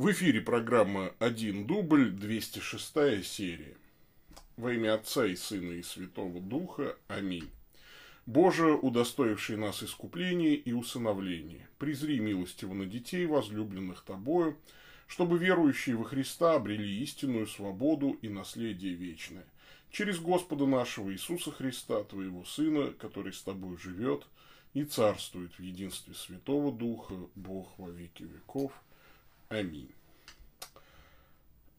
В эфире программа «Один дубль», 206 серия. Во имя Отца и Сына и Святого Духа. Аминь. Боже, удостоивший нас искупления и усыновления, презри милостиво на детей, возлюбленных Тобою, чтобы верующие во Христа обрели истинную свободу и наследие вечное. Через Господа нашего Иисуса Христа, Твоего Сына, который с Тобой живет и царствует в единстве Святого Духа, Бог во веки веков. Аминь.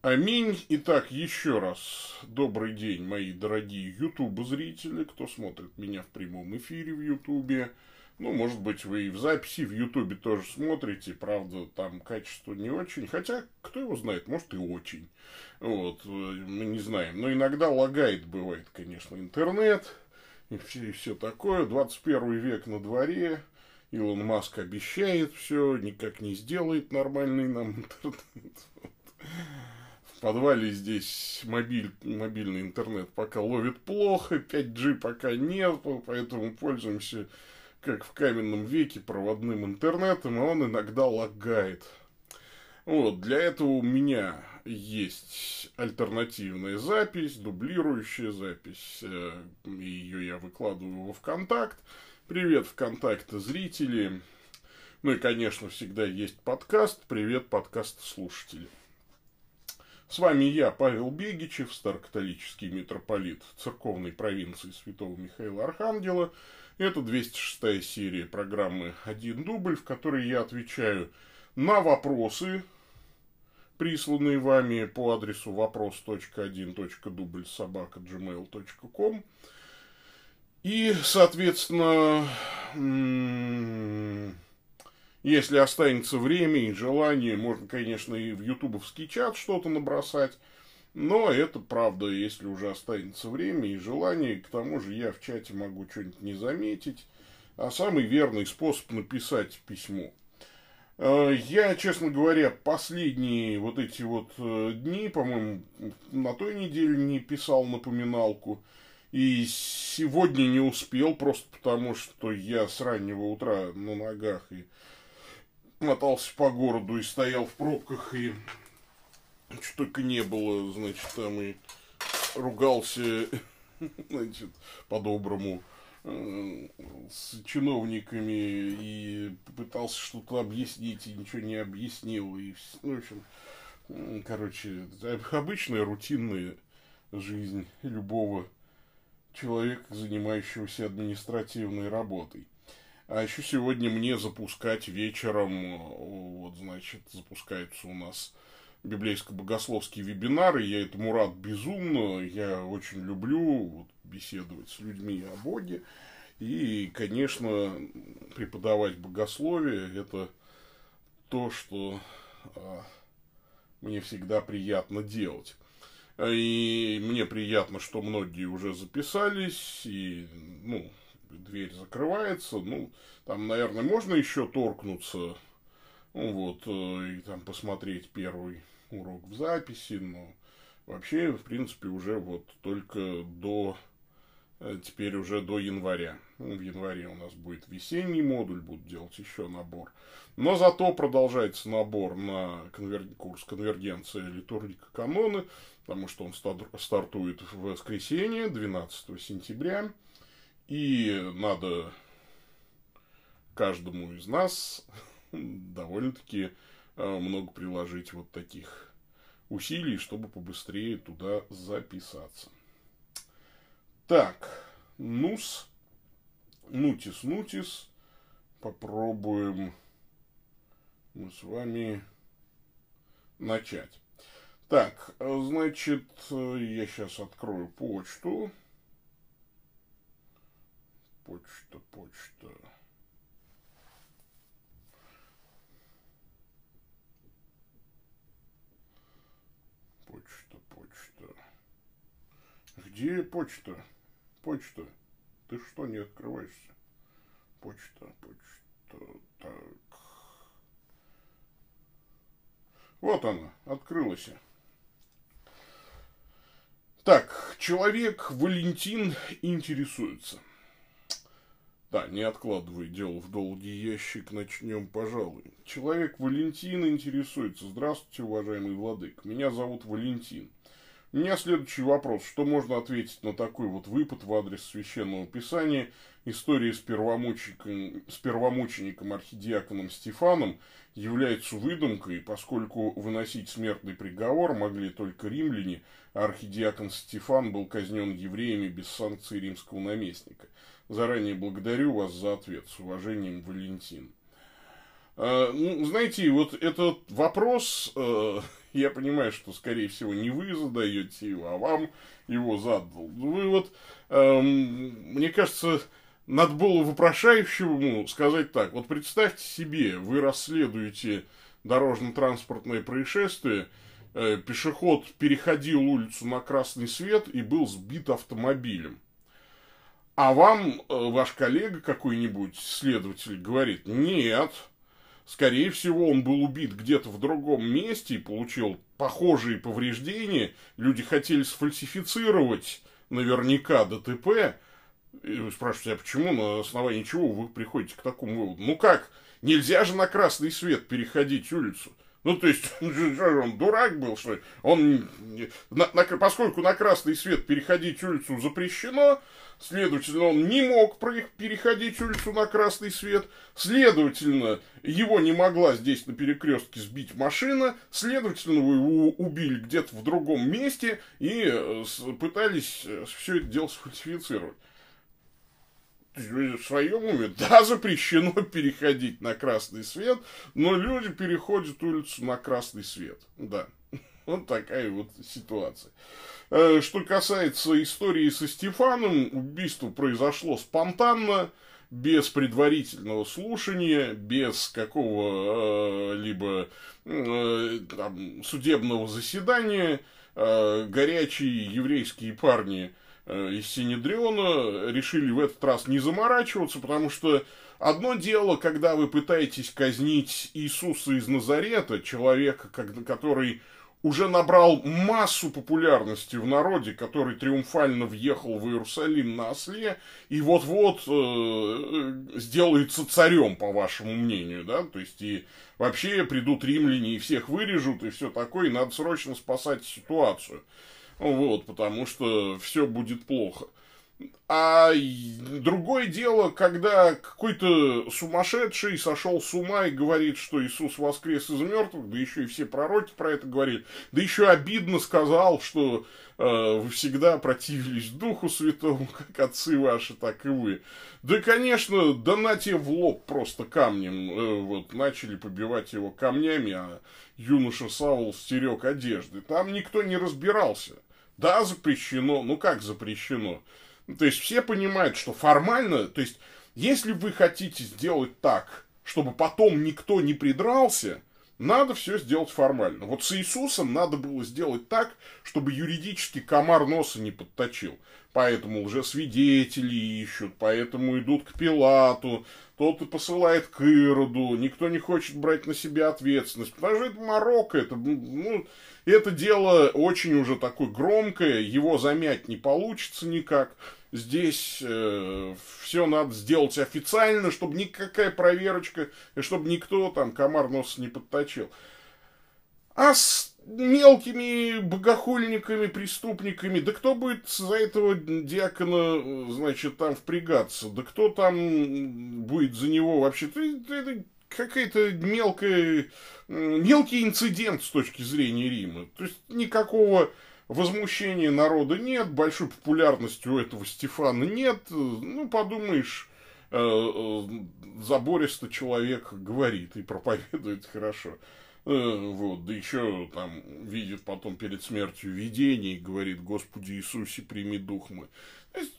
Аминь. Итак, еще раз добрый день, мои дорогие YouTube-зрители, кто смотрит меня в прямом эфире в YouTube. Ну, может быть, вы и в записи в YouTube тоже смотрите, правда, там качество не очень, хотя, кто его знает, может и очень. Вот, мы не знаем. Но иногда лагает, бывает, конечно, интернет и все, и все такое. 21 век на дворе, Илон Маск обещает все, никак не сделает нормальный нам интернет. В подвале здесь мобиль, мобильный интернет пока ловит плохо, 5G пока нет, поэтому пользуемся, как в каменном веке, проводным интернетом, и он иногда лагает. Вот, для этого у меня есть альтернативная запись, дублирующая запись. Э, Ее я выкладываю во ВКонтакт. Привет, ВКонтакте, зрители. Ну и, конечно, всегда есть подкаст. Привет, подкаст слушатели. С вами я, Павел Бегичев, старокатолический митрополит церковной провинции Святого Михаила Архангела. Это 206 серия программы «Один дубль», в которой я отвечаю на вопросы, присланные вами по адресу вопрос.1.дубль собака. И, соответственно, если останется время и желание, можно, конечно, и в ютубовский чат что-то набросать. Но это правда, если уже останется время и желание, к тому же я в чате могу что-нибудь не заметить. А самый верный способ написать письмо. Э, я, честно говоря, последние вот эти вот э, дни, по-моему, на той неделе не писал напоминалку. И сегодня не успел, просто потому что я с раннего утра на ногах и мотался по городу и стоял в пробках, и что только не было, значит, там и ругался, значит, по-доброму э, с чиновниками и пытался что-то объяснить, и ничего не объяснил. И, ну, в общем, короче, обычная рутинная жизнь любого человека, занимающегося административной работой. А еще сегодня мне запускать вечером, вот, значит, запускаются у нас библейско-богословские вебинары. Я этому рад безумно. Я очень люблю вот, беседовать с людьми о Боге. И, конечно, преподавать богословие – это то, что а, мне всегда приятно делать. И мне приятно, что многие уже записались, и, ну, дверь закрывается, ну, там, наверное, можно еще торкнуться, ну, вот, э, и там посмотреть первый урок в записи, но вообще, в принципе, уже вот только до, э, теперь уже до января. Ну, в январе у нас будет весенний модуль, будут делать еще набор. Но зато продолжается набор на конвер... курс конвергенция литургика каноны, потому что он стартует в воскресенье, 12 сентября. И надо каждому из нас довольно-таки э, много приложить вот таких усилий, чтобы побыстрее туда записаться. Так, нус, нутис, нутис. Попробуем мы с вами начать. Так, значит, я сейчас открою почту. Почта, почта. Почта, почта. Где почта? Почта. Ты что, не открываешься? Почта, почта. Так. Вот она, открылась. Так, человек Валентин интересуется. Да, не откладывай дело в долгий ящик, начнем, пожалуй. Человек Валентин интересуется. Здравствуйте, уважаемый владык. Меня зовут Валентин. У меня следующий вопрос. Что можно ответить на такой вот выпад в адрес Священного Писания? История с первомучеником, с первомучеником архидиаконом Стефаном является выдумкой, поскольку выносить смертный приговор могли только римляне, а архидиакон Стефан был казнен евреями без санкции римского наместника. Заранее благодарю вас за ответ. С уважением, Валентин. А, ну, знаете, вот этот вопрос, э, я понимаю, что, скорее всего, не вы задаете его, а вам его задал. Вы вот, эм, мне кажется, надо было вопрошающему сказать так. Вот представьте себе, вы расследуете дорожно-транспортное происшествие, э, пешеход переходил улицу на красный свет и был сбит автомобилем. А вам э, ваш коллега какой-нибудь, следователь, говорит, нет, Скорее всего, он был убит где-то в другом месте и получил похожие повреждения. Люди хотели сфальсифицировать наверняка ДТП. И вы спрашиваете, а почему, на основании чего вы приходите к такому выводу? Ну как, нельзя же на красный свет переходить улицу. Ну, то есть, он дурак был, что ли? Он, на, на, поскольку на красный свет переходить улицу запрещено, следовательно, он не мог переходить улицу на красный свет, следовательно, его не могла здесь на перекрестке сбить машина, следовательно, его убили где-то в другом месте и э, пытались э, все это дело сфальсифицировать в своем уме, да, запрещено переходить на красный свет, но люди переходят улицу на красный свет. Да, вот такая вот ситуация. Э, что касается истории со Стефаном, убийство произошло спонтанно, без предварительного слушания, без какого-либо э, там, судебного заседания. Э, горячие еврейские парни Э, из Синедриона решили в этот раз не заморачиваться, потому что одно дело, когда вы пытаетесь казнить Иисуса из Назарета, человека, который уже набрал массу популярности в народе, который триумфально въехал в Иерусалим на осле и вот-вот э, сделается царем, по вашему мнению, да, то есть и вообще придут римляне и всех вырежут и все такое, и надо срочно спасать ситуацию. Вот, потому что все будет плохо. А другое дело, когда какой-то сумасшедший сошел с ума и говорит, что Иисус воскрес из мертвых, да еще и все пророки про это говорили, да еще обидно сказал, что э, вы всегда противились Духу Святому, как отцы ваши, так и вы. Да, конечно, да на те в лоб просто камнем, э, вот, начали побивать его камнями, а юноша Саул стерег одежды. Там никто не разбирался. Да, запрещено. Ну как запрещено? То есть все понимают, что формально, то есть если вы хотите сделать так, чтобы потом никто не придрался, надо все сделать формально. Вот с Иисусом надо было сделать так, чтобы юридически комар носа не подточил. Поэтому уже свидетели ищут, поэтому идут к Пилату, тот и посылает к Ироду, никто не хочет брать на себя ответственность, потому что это Марокко, это, ну, это дело очень уже такое громкое, его замять не получится никак. Здесь э, все надо сделать официально, чтобы никакая проверочка, и чтобы никто там комар нос не подточил. А с мелкими богохульниками, преступниками, да кто будет за этого диакона, значит, там впрягаться? Да кто там будет за него вообще? Это какая-то мелкая, мелкий инцидент с точки зрения Рима. То есть никакого возмущения народа нет, большой популярности у этого Стефана нет. Ну, подумаешь, э, э, забористо человек говорит и проповедует хорошо. Э, вот, да еще там видит потом перед смертью видение и говорит, Господи Иисусе, прими дух мой.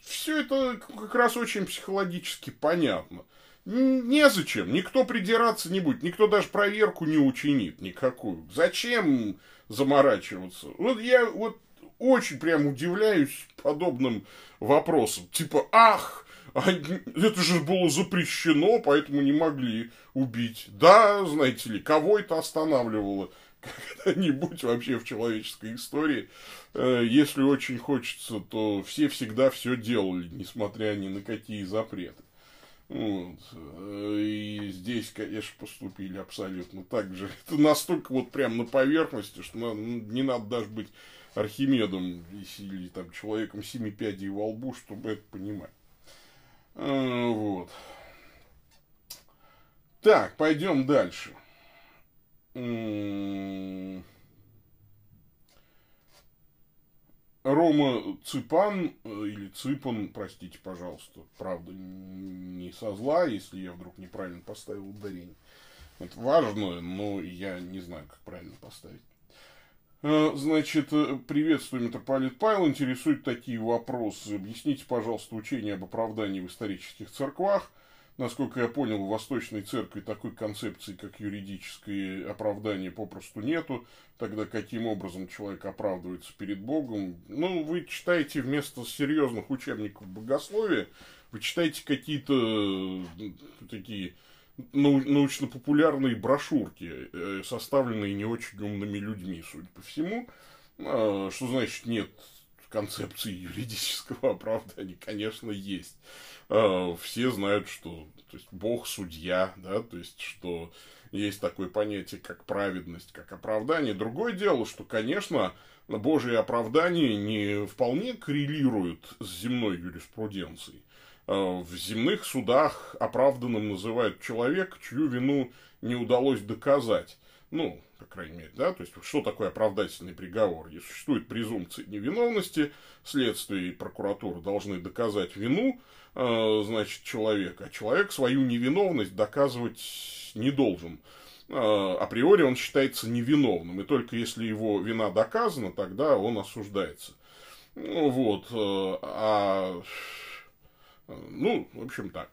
Все это как раз очень психологически понятно. Незачем, никто придираться не будет, никто даже проверку не учинит никакую. Зачем заморачиваться? Вот я вот очень прям удивляюсь подобным вопросам. Типа, ах, а это же было запрещено, поэтому не могли убить. Да, знаете ли, кого это останавливало когда-нибудь вообще в человеческой истории. Э, если очень хочется, то все всегда все делали, несмотря ни на какие запреты. Вот. И здесь, конечно, поступили абсолютно так же. Это настолько вот прям на поверхности, что не надо даже быть Архимедом или там человеком семи пядей во лбу, чтобы это понимать. А, вот. Так, пойдем дальше. Рома Цыпан, э, или Цыпан, простите, пожалуйста, правда, не со зла, если я вдруг неправильно поставил ударение. Это важно, но я не знаю, как правильно поставить. Э, значит, э, приветствую, митрополит Павел. Интересуют такие вопросы. Объясните, пожалуйста, учение об оправдании в исторических церквах. Насколько я понял, в Восточной Церкви такой концепции, как юридическое оправдание, попросту нету. Тогда каким образом человек оправдывается перед Богом? Ну, вы читаете вместо серьезных учебников богословия, вы читаете какие-то такие научно-популярные брошюрки, э, составленные не очень умными людьми, судя по всему. А, что значит нет концепции юридического оправдания? Конечно, есть. А, все знают, что то есть, Бог судья, да, то есть, что есть такое понятие, как праведность, как оправдание. Другое дело, что, конечно, Божие оправдание не вполне коррелирует с земной юриспруденцией. Э, в земных судах оправданным называют человека, чью вину не удалось доказать. Ну, по крайней мере, да, то есть, что такое оправдательный приговор? И существует презумпция невиновности, следствие и прокуратура должны доказать вину, э, значит, человека, а человек свою невиновность доказывать не должен. Э, априори он считается невиновным, и только если его вина доказана, тогда он осуждается. Ну, вот, а ну, в общем, так.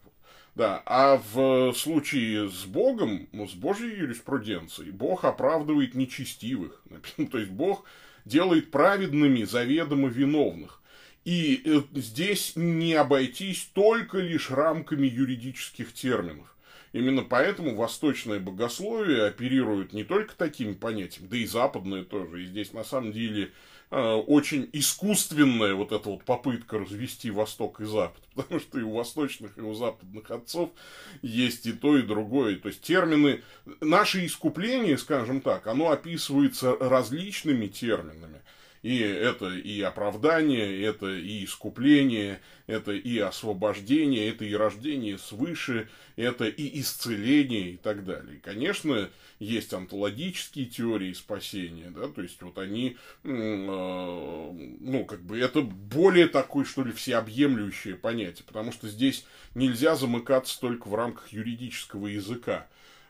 Да, а в случае с Богом, ну, с Божьей юриспруденцией, Бог оправдывает нечестивых. То есть Бог делает праведными заведомо виновных. И э, здесь не обойтись только лишь рамками юридических терминов. Именно поэтому восточное богословие оперирует не только такими понятиями, да и западное тоже. И здесь на самом деле очень искусственная вот эта вот попытка развести Восток и Запад, потому что и у восточных, и у западных отцов есть и то, и другое. То есть термины, наше искупление, скажем так, оно описывается различными терминами. И это и оправдание, это и искупление, это и освобождение, это и рождение свыше, это и исцеление и так далее. Конечно, есть онтологические теории спасения, да, то есть вот они, э, ну, как бы это более такое, что ли, всеобъемлющее понятие, потому что здесь нельзя замыкаться только в рамках юридического языка.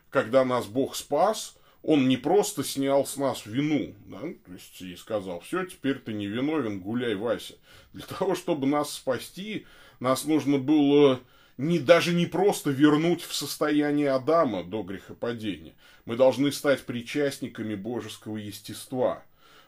Когда нас Бог спас, он не просто снял с нас вину, да, то есть и сказал, все, теперь ты не виновен, гуляй, Вася. Для того, чтобы нас спасти, нас нужно было не, даже не просто вернуть в состояние Адама до грехопадения. Мы должны стать причастниками божеского естества.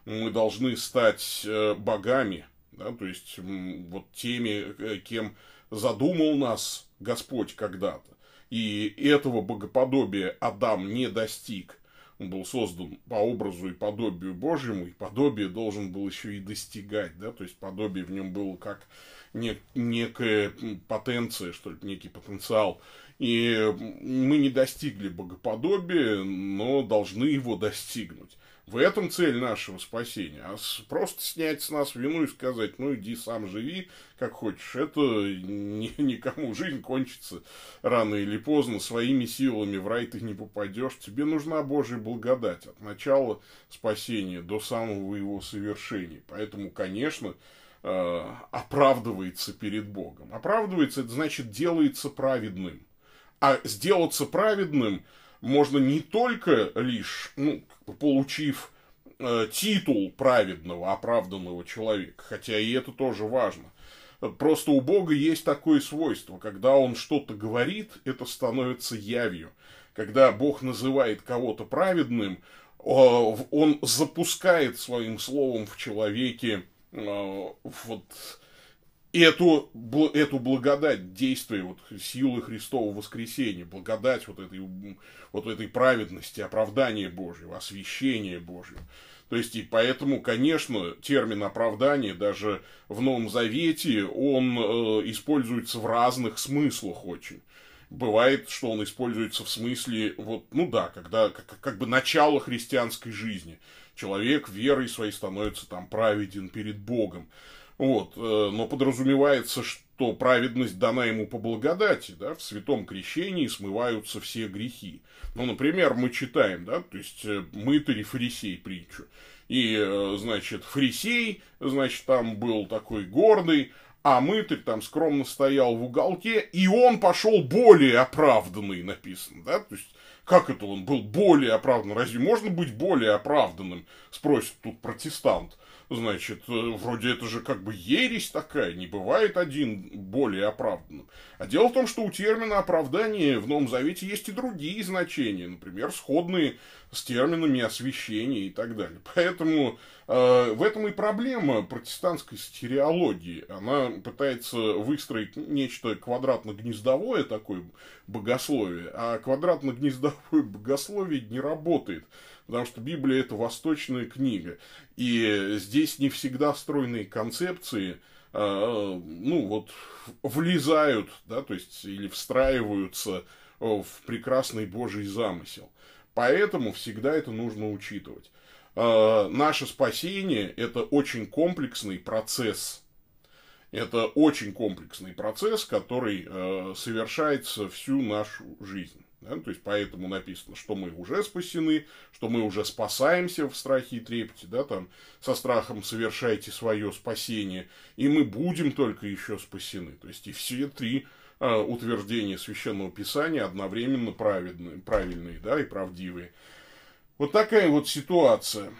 Мы должны стать э, богами, да, то есть вот теми, э, кем задумал нас Господь когда-то. И этого богоподобия Адам не достиг – был создан по образу и подобию Божьему, и подобие должен был еще и достигать, да, то есть подобие в нем было как нек- некая потенция, что ли, некий потенциал. И мы не достигли богоподобия, но должны его достигнуть. В этом цель нашего спасения. А просто снять с нас вину и сказать, ну иди сам живи, как хочешь, это ни, никому жизнь кончится рано или поздно, своими силами в рай ты не попадешь. Тебе нужна Божья благодать от начала спасения до самого его совершения. Поэтому, конечно, э, оправдывается перед Богом. Оправдывается, это значит делается праведным. А сделаться праведным – можно не только лишь, ну, получив э, титул праведного, оправданного человека, хотя и это тоже важно. Просто у Бога есть такое свойство, когда Он что-то говорит, это становится явью. Когда Бог называет кого-то праведным, Он запускает своим словом в человеке э, вот эту, эту благодать действия, вот, силы Христова воскресения, благодать вот этой, вот этой праведности, оправдания Божьего, освящения Божьего. То есть, и поэтому, конечно, термин оправдание даже в Новом Завете, он э, используется в разных смыслах очень. Бывает, что он используется в смысле, вот, ну да, когда как, как бы начало христианской жизни. Человек верой своей становится там праведен перед Богом. Вот, э, но подразумевается, что праведность дана ему по благодати, да, в святом крещении смываются все грехи. Ну, например, мы читаем, да, то есть э, мытарь фарисей притчу. И, э, значит, фарисей, значит, там был такой гордый, а мытарь там скромно стоял в уголке, и он пошел более оправданный, написано, да, то есть, как это он был более оправдан? Разве можно быть более оправданным? Спросит тут протестант. Значит, э, вроде это же как бы ересь такая, не бывает один более оправданным. А дело в том, что у термина оправдание в Новом Завете есть и другие значения, например, сходные с терминами освящения и так далее. Поэтому э, в этом и проблема протестантской стереологии. Она пытается выстроить нечто квадратно-гнездовое такое богословие, а квадратно-гнездовое богословие не работает потому что Библия это восточная книга. И здесь не всегда стройные концепции, а, ну вот, влезают, да, то есть, или встраиваются в прекрасный Божий замысел. Поэтому всегда это нужно учитывать. А, наше спасение – это очень комплексный процесс. Это очень комплексный процесс, который а, совершается всю нашу жизнь. Да? То есть, поэтому написано, что мы уже спасены, что мы уже спасаемся в страхе и трепете, да, там, со страхом совершайте свое спасение, и мы будем только еще спасены. То есть, и все три э, утверждения Священного Писания одновременно праведные, правильные, да, и правдивые. Вот такая вот ситуация.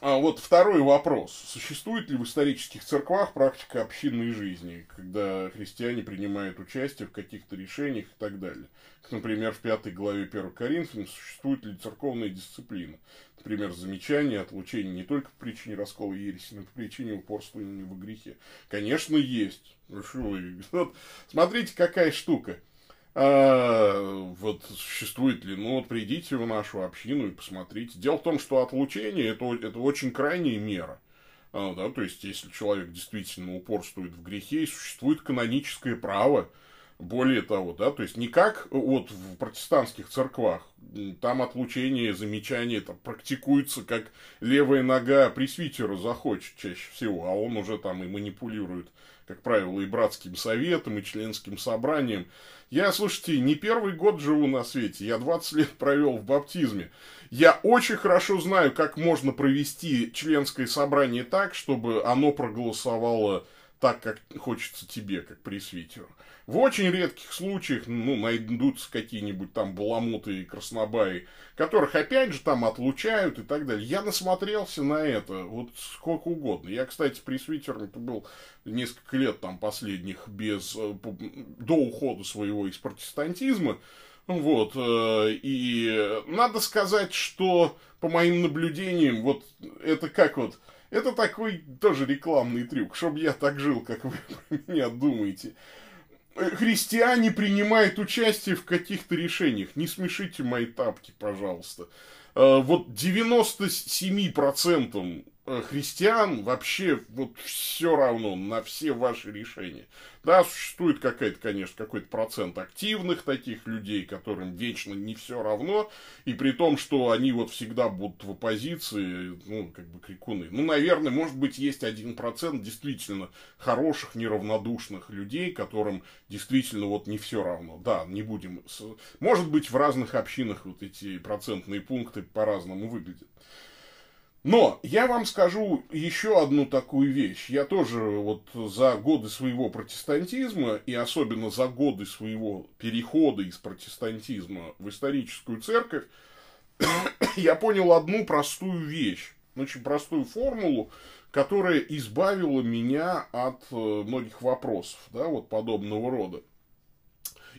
А вот второй вопрос. Существует ли в исторических церквах практика общинной жизни, когда христиане принимают участие в каких-то решениях и так далее? Как, например, в пятой главе 1 Коринфянам существует ли церковная дисциплина? Например, замечание, отлучение не только по причине раскола ереси, но и по причине упорствования во грехе. Конечно, есть. Ну, смотрите, какая штука – а, вот существует ли, ну вот придите в нашу общину и посмотрите. Дело в том, что отлучение это, это очень крайняя мера. А, да, то есть, если человек действительно упорствует в грехе, существует каноническое право. Более того, да, то есть не как вот в протестантских церквах, там отлучение, замечание там, практикуется, как левая нога пресвитера захочет чаще всего, а он уже там и манипулирует как правило, и братским советом, и членским собранием. Я, слушайте, не первый год живу на свете, я 20 лет провел в баптизме. Я очень хорошо знаю, как можно провести членское собрание так, чтобы оно проголосовало так, как хочется тебе, как пресвитеру. В очень редких случаях, ну, найдутся какие-нибудь там баламуты и краснобаи, которых опять же там отлучают и так далее. Я насмотрелся на это вот сколько угодно. Я, кстати, пресвитером был несколько лет там последних без, э, до ухода своего из протестантизма. Вот, э, и надо сказать, что по моим наблюдениям, вот это как вот, это такой тоже рекламный трюк, чтобы я так жил, как вы меня думаете. Христиане принимают участие в каких-то решениях. Не смешите мои тапки, пожалуйста. Э, вот 97% Э, христиан вообще вот все равно на все ваши решения. Да, существует какая-то, конечно, какой-то процент активных таких людей, которым вечно не все равно, и при том, что они вот всегда будут в оппозиции, ну, как бы крикуны. Ну, наверное, может быть, есть один процент действительно хороших, неравнодушных людей, которым действительно вот не все равно. Да, не будем... Может быть, в разных общинах вот эти процентные пункты по-разному выглядят. Но я вам скажу еще одну такую вещь. Я тоже вот за годы своего протестантизма и особенно за годы своего перехода из протестантизма в историческую церковь, я понял одну простую вещь, очень простую формулу, которая избавила меня от э, многих вопросов, да, вот подобного рода.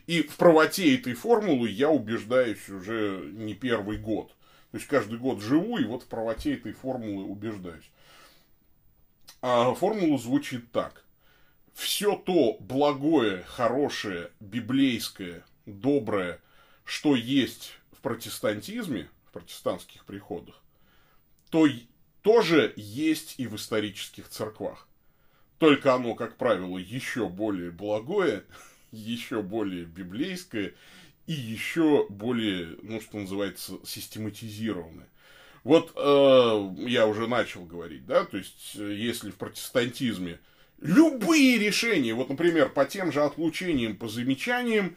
И в правоте этой формулы я убеждаюсь уже не первый год – то есть каждый год живу и вот в правоте этой формулы убеждаюсь. А формула звучит так. Все то благое, хорошее, библейское, доброе, что есть в протестантизме, в протестантских приходах, то тоже есть и в исторических церквах. Только оно, как правило, еще более благое, еще более библейское и еще более, ну, что называется, систематизированное. Вот э, я уже начал говорить, да, то есть, если в протестантизме любые решения, вот, например, по тем же отлучениям, по замечаниям,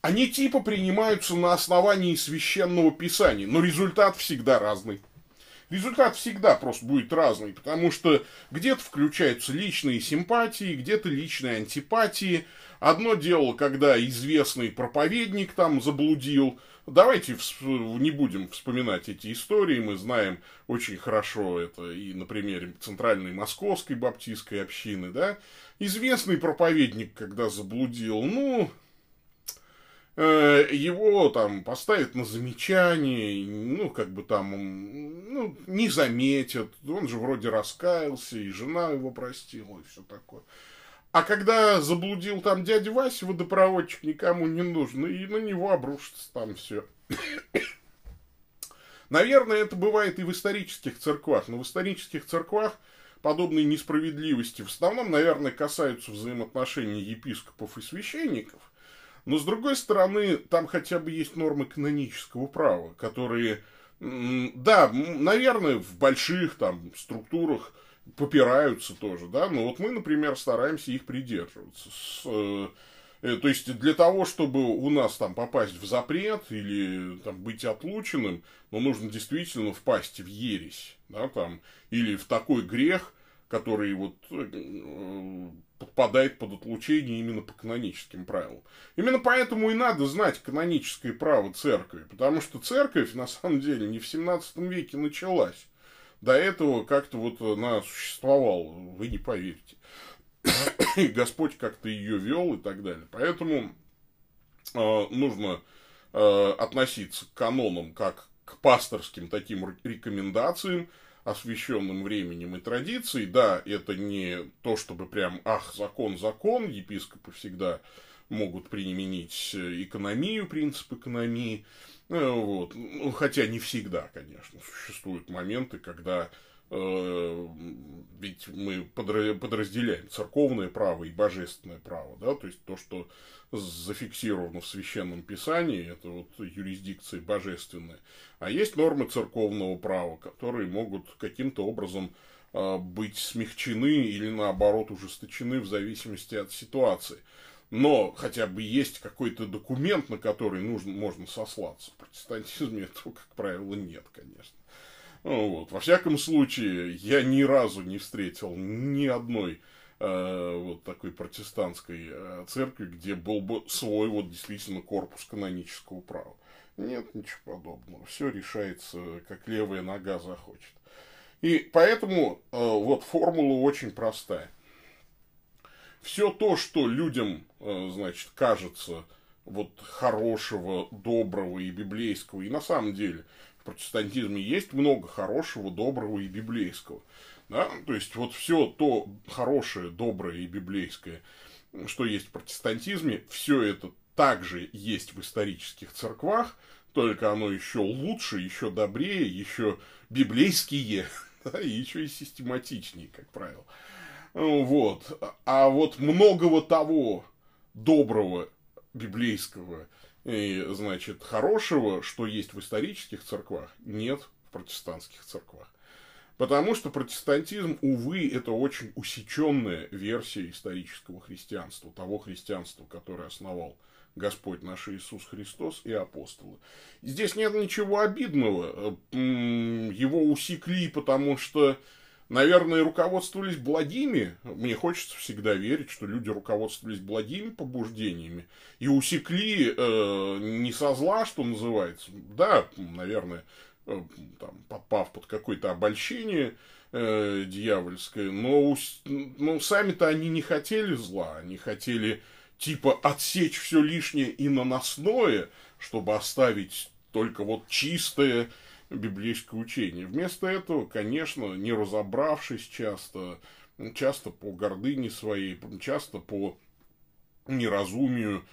они типа принимаются на основании священного писания, но результат всегда разный. Результат всегда просто будет разный, потому что где-то включаются личные симпатии, где-то личные антипатии. Одно дело, когда известный проповедник там заблудил. Давайте не будем вспоминать эти истории, мы знаем очень хорошо это и на примере Центральной Московской Баптистской общины, да. Известный проповедник, когда заблудил, ну, его там поставят на замечание, ну, как бы там, ну, не заметят, он же вроде раскаялся, и жена его простила, и все такое. А когда заблудил там дядя Вася, водопроводчик никому не нужен, и на него обрушится там все. Наверное, это бывает и в исторических церквах, но в исторических церквах подобные несправедливости в основном, наверное, касаются взаимоотношений епископов и священников, но, с другой стороны, там хотя бы есть нормы канонического права, которые, да, наверное, в больших там структурах попираются тоже, да, но вот мы, например, стараемся их придерживаться. С, э, то есть для того, чтобы у нас там попасть в запрет или там, быть отлученным, ну, нужно действительно впасть в ересь, да, там, или в такой грех, который вот э, подпадает под отлучение именно по каноническим правилам. Именно поэтому и надо знать каноническое право церкви, потому что церковь, на самом деле, не в 17 веке началась. До этого как-то вот она существовала, вы не поверите. И Господь как-то ее вел и так далее. Поэтому э, нужно э, относиться к канонам как к пасторским таким рекомендациям, освященным временем и традицией. Да, это не то, чтобы прям, ах, закон, закон, епископы всегда могут применить экономию, принцип экономии, э, вот. Ну, хотя не всегда, конечно, существуют моменты, когда э, ведь мы подразделяем церковное право и божественное право, да, то есть то, что зафиксировано в Священном Писании, это вот юрисдикция божественная, а есть нормы церковного права, которые могут каким-то образом э, быть смягчены или наоборот ужесточены в зависимости от ситуации. Но хотя бы есть какой-то документ, на который нужно, можно сослаться. В протестантизме этого, как правило, нет, конечно. Ну, вот. Во всяком случае, я ни разу не встретил ни одной э, вот такой протестантской э, церкви, где был бы свой вот действительно корпус канонического права. Нет ничего подобного. Все решается, как левая нога захочет. И поэтому э, вот формула очень простая. Все то, что людям, э, значит, кажется вот хорошего, доброго и библейского, и на самом деле в протестантизме есть много хорошего, доброго и библейского. Да? То есть вот все то хорошее, доброе и библейское, что есть в протестантизме, все это также есть в исторических церквах, только оно еще лучше, еще добрее, еще библейские, да, и еще и систематичнее, как правило. Вот. А вот многого того доброго, библейского и, значит, хорошего, что есть в исторических церквах, нет в протестантских церквах. Потому что протестантизм, увы, это очень усеченная версия исторического христианства, того христианства, которое основал Господь наш Иисус Христос и апостолы. Здесь нет ничего обидного. Его усекли, потому что, наверное, руководствовались благими. Мне хочется всегда верить, что люди руководствовались благими побуждениями и усекли э, не со зла, что называется. Да, наверное, Э, там, попав под какое-то обольщение э, дьявольское, но, но сами-то они не хотели зла, они хотели типа отсечь все лишнее и наносное, чтобы оставить только вот чистое библейское учение. Вместо этого, конечно, не разобравшись часто, часто по гордыне своей, часто по неразумию,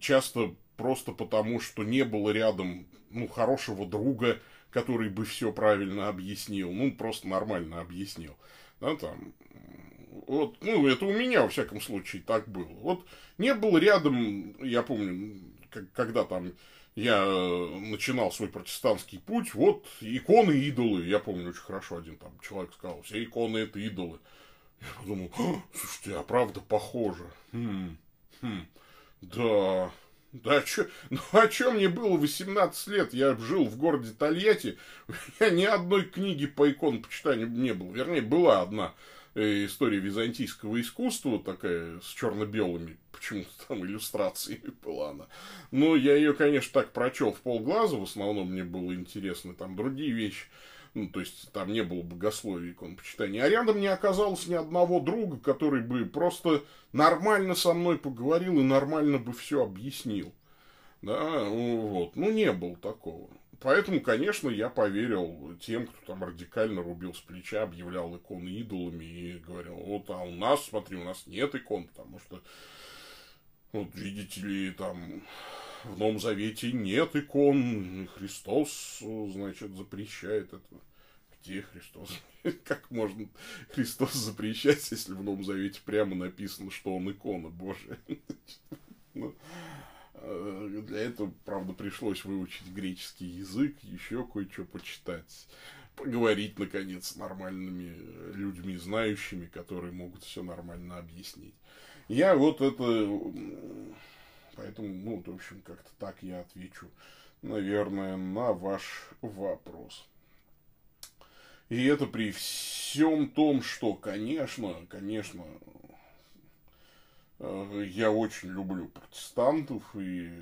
часто просто потому, что не было рядом ну, хорошего друга, который бы все правильно объяснил, ну, просто нормально объяснил. Да, там, Вот, ну, это у меня, во всяком случае, так было. Вот не было рядом, я помню, когда там я э, начинал свой протестантский путь, вот иконы идолы. Я помню очень хорошо, один там человек сказал, все иконы это идолы. Я подумал, слушайте, а правда похоже. Хм, хм, да, да, чё, ну а чё мне было 18 лет? Я жил в городе Тольятти, у меня ни одной книги по иконопочитанию не было. Вернее, была одна э, история византийского искусства, такая с черно-белыми почему-то там иллюстрациями была она. Но я ее, конечно, так прочел в полглаза, в основном мне было интересно там другие вещи. Ну, то есть, там не было богословия иконопочитания. А рядом не оказалось ни одного друга, который бы просто нормально со мной поговорил и нормально бы все объяснил. Да, ну, вот. Ну, не было такого. Поэтому, конечно, я поверил тем, кто там радикально рубил с плеча, объявлял иконы идолами и говорил, вот, а у нас, смотри, у нас нет икон, потому что, вот, видите ли, там, в Новом Завете нет икон, Христос, значит, запрещает это. Где Христос? Как можно Христос запрещать, если в Новом Завете прямо написано, что он икона Божия? Ну, э, для этого, правда, пришлось выучить греческий язык, еще кое-что почитать, поговорить, наконец, с нормальными людьми, знающими, которые могут все нормально объяснить. Я вот это Поэтому, ну, в общем, как-то так я отвечу, наверное, на ваш вопрос. И это при всем том, что, конечно, конечно, э, я очень люблю протестантов, и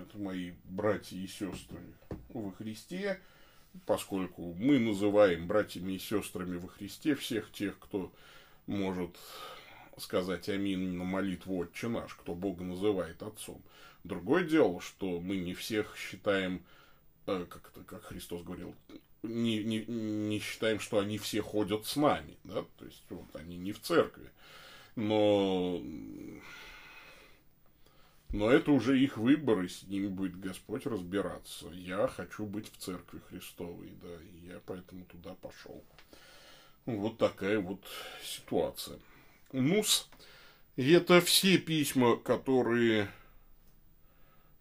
это мои братья и сестры во Христе, поскольку мы называем братьями и сестрами во Христе всех тех, кто может сказать амин на молитву «Отче наш», кто Бога называет Отцом. Другое дело, что мы не всех считаем, э, как, это, как Христос говорил, не, не, не считаем, что они все ходят с нами, да, то есть вот они не в церкви. Но, но это уже их выбор, и с ними будет Господь разбираться. Я хочу быть в церкви Христовой, да, и я поэтому туда пошел. Вот такая вот ситуация. Нус. И это все письма, которые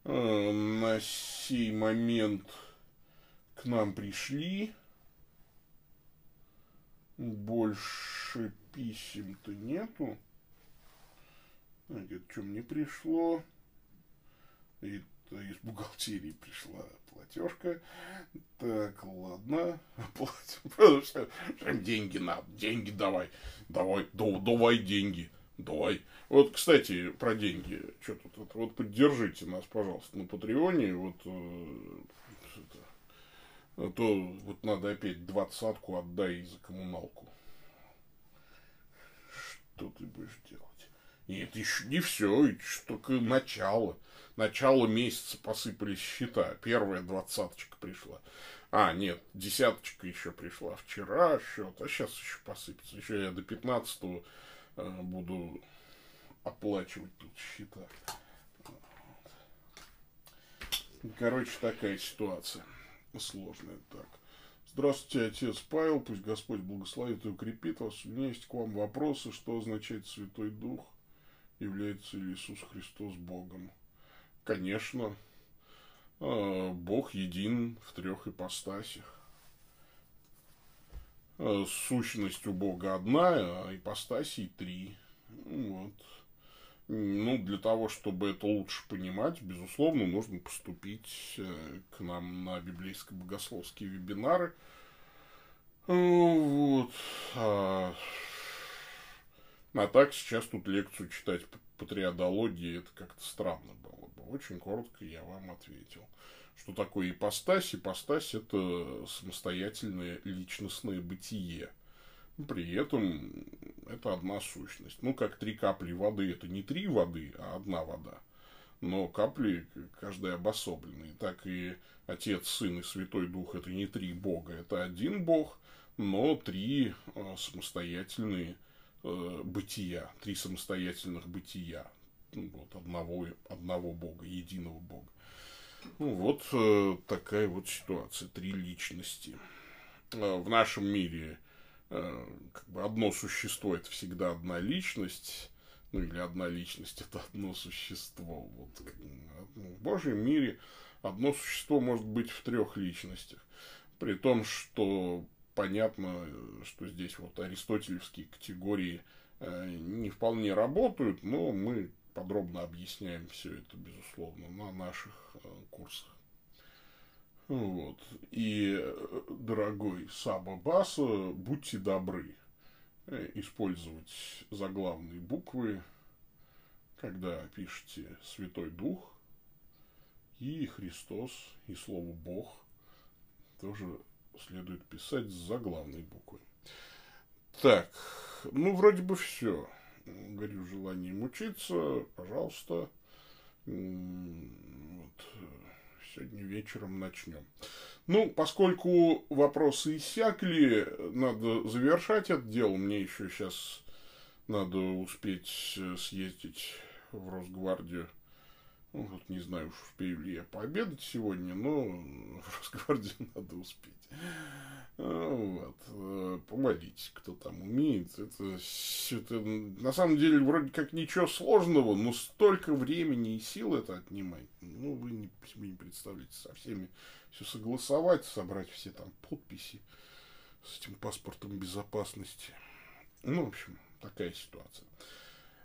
э, на сей момент к нам пришли. Больше писем-то нету. Где-то что мне пришло. Это из бухгалтерии пришла платежка. Так, ладно. Платим. Деньги надо. Деньги давай. Давай, давай деньги. Давай. Вот, кстати, про деньги. Что тут? Это, вот поддержите нас, пожалуйста, на Патреоне. Вот э, это, а то вот надо опять двадцатку отдай за коммуналку. Что ты будешь делать? Нет, еще не все, это только начало. Начало месяца посыпались счета. Первая двадцаточка пришла. А, нет, десяточка еще пришла вчера счет, а сейчас еще посыпется. Еще я до 15 э, буду оплачивать тут счета. Короче, такая ситуация сложная. Так. Здравствуйте, отец Павел, пусть Господь благословит и укрепит вас. У меня есть к вам вопросы, что означает Святой Дух, является ли Иисус Христос Богом. Конечно, а, Бог един в трех ипостасях. А, сущность у Бога одна, а ипостасий три. Вот. Ну, для того, чтобы это лучше понимать, безусловно, нужно поступить э, к нам на библейско-богословские вебинары. Вот. А, так сейчас тут лекцию читать по триадологии, это как-то странно было бы. Очень коротко я вам ответил. Что такое ипостась? Ипостась – это самостоятельное личностное бытие. При этом это одна сущность. Ну, как три капли воды, это не три воды, а одна вода. Но капли каждая обособленные. Так и Отец, Сын и Святой Дух – это не три Бога, это один Бог, но три э, самостоятельные э, бытия, три самостоятельных бытия. Ну, вот одного, одного Бога, единого Бога. Ну, вот э, такая вот ситуация. Три личности. Э, в нашем мире э, как бы одно существо это всегда одна личность, ну или одна личность это одно существо. Вот. В Божьем мире одно существо может быть в трех личностях. При том, что понятно, что здесь вот аристотелевские категории э, не вполне работают, но мы подробно объясняем все это, безусловно, на наших э, курсах. Вот. И, э, дорогой Саба Баса, будьте добры использовать заглавные буквы, когда пишете Святой Дух и Христос, и Слово Бог тоже следует писать с заглавной буквой. Так, ну, вроде бы все. Горю желанием учиться, пожалуйста. Вот. Сегодня вечером начнем. Ну, поскольку вопросы иссякли, надо завершать это дело. Мне еще сейчас надо успеть съездить в Росгвардию ну, вот не знаю, уж успею ли я пообедать сегодня, но в Росгвардии надо успеть. А, вот. Э, помолитесь, кто там умеет. Это, это на самом деле вроде как ничего сложного, но столько времени и сил это отнимает. Ну, вы не, себе не представляете, со всеми все согласовать, собрать все там подписи с этим паспортом безопасности. Ну, в общем, такая ситуация.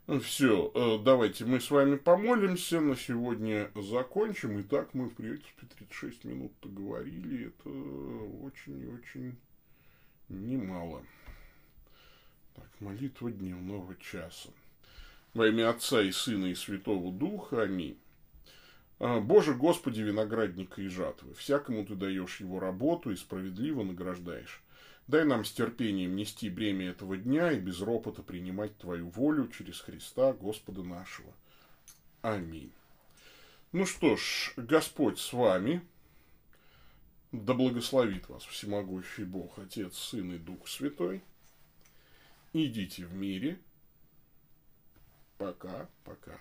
Все, э, давайте мы с вами помолимся, на сегодня закончим. Итак, мы, в принципе, 36 минут говорили, это очень и очень немало. Так, молитва дневного часа. Во имя Отца и Сына и Святого Духа. Аминь. А, Боже Господи, виноградника и жатвы, всякому Ты даешь его работу и справедливо награждаешь. Дай нам с терпением нести бремя этого дня и без ропота принимать Твою волю через Христа Господа нашего. Аминь. Ну что ж, Господь с вами. Да благословит вас всемогущий Бог, Отец, Сын и Дух Святой. Идите в мире. Пока, пока.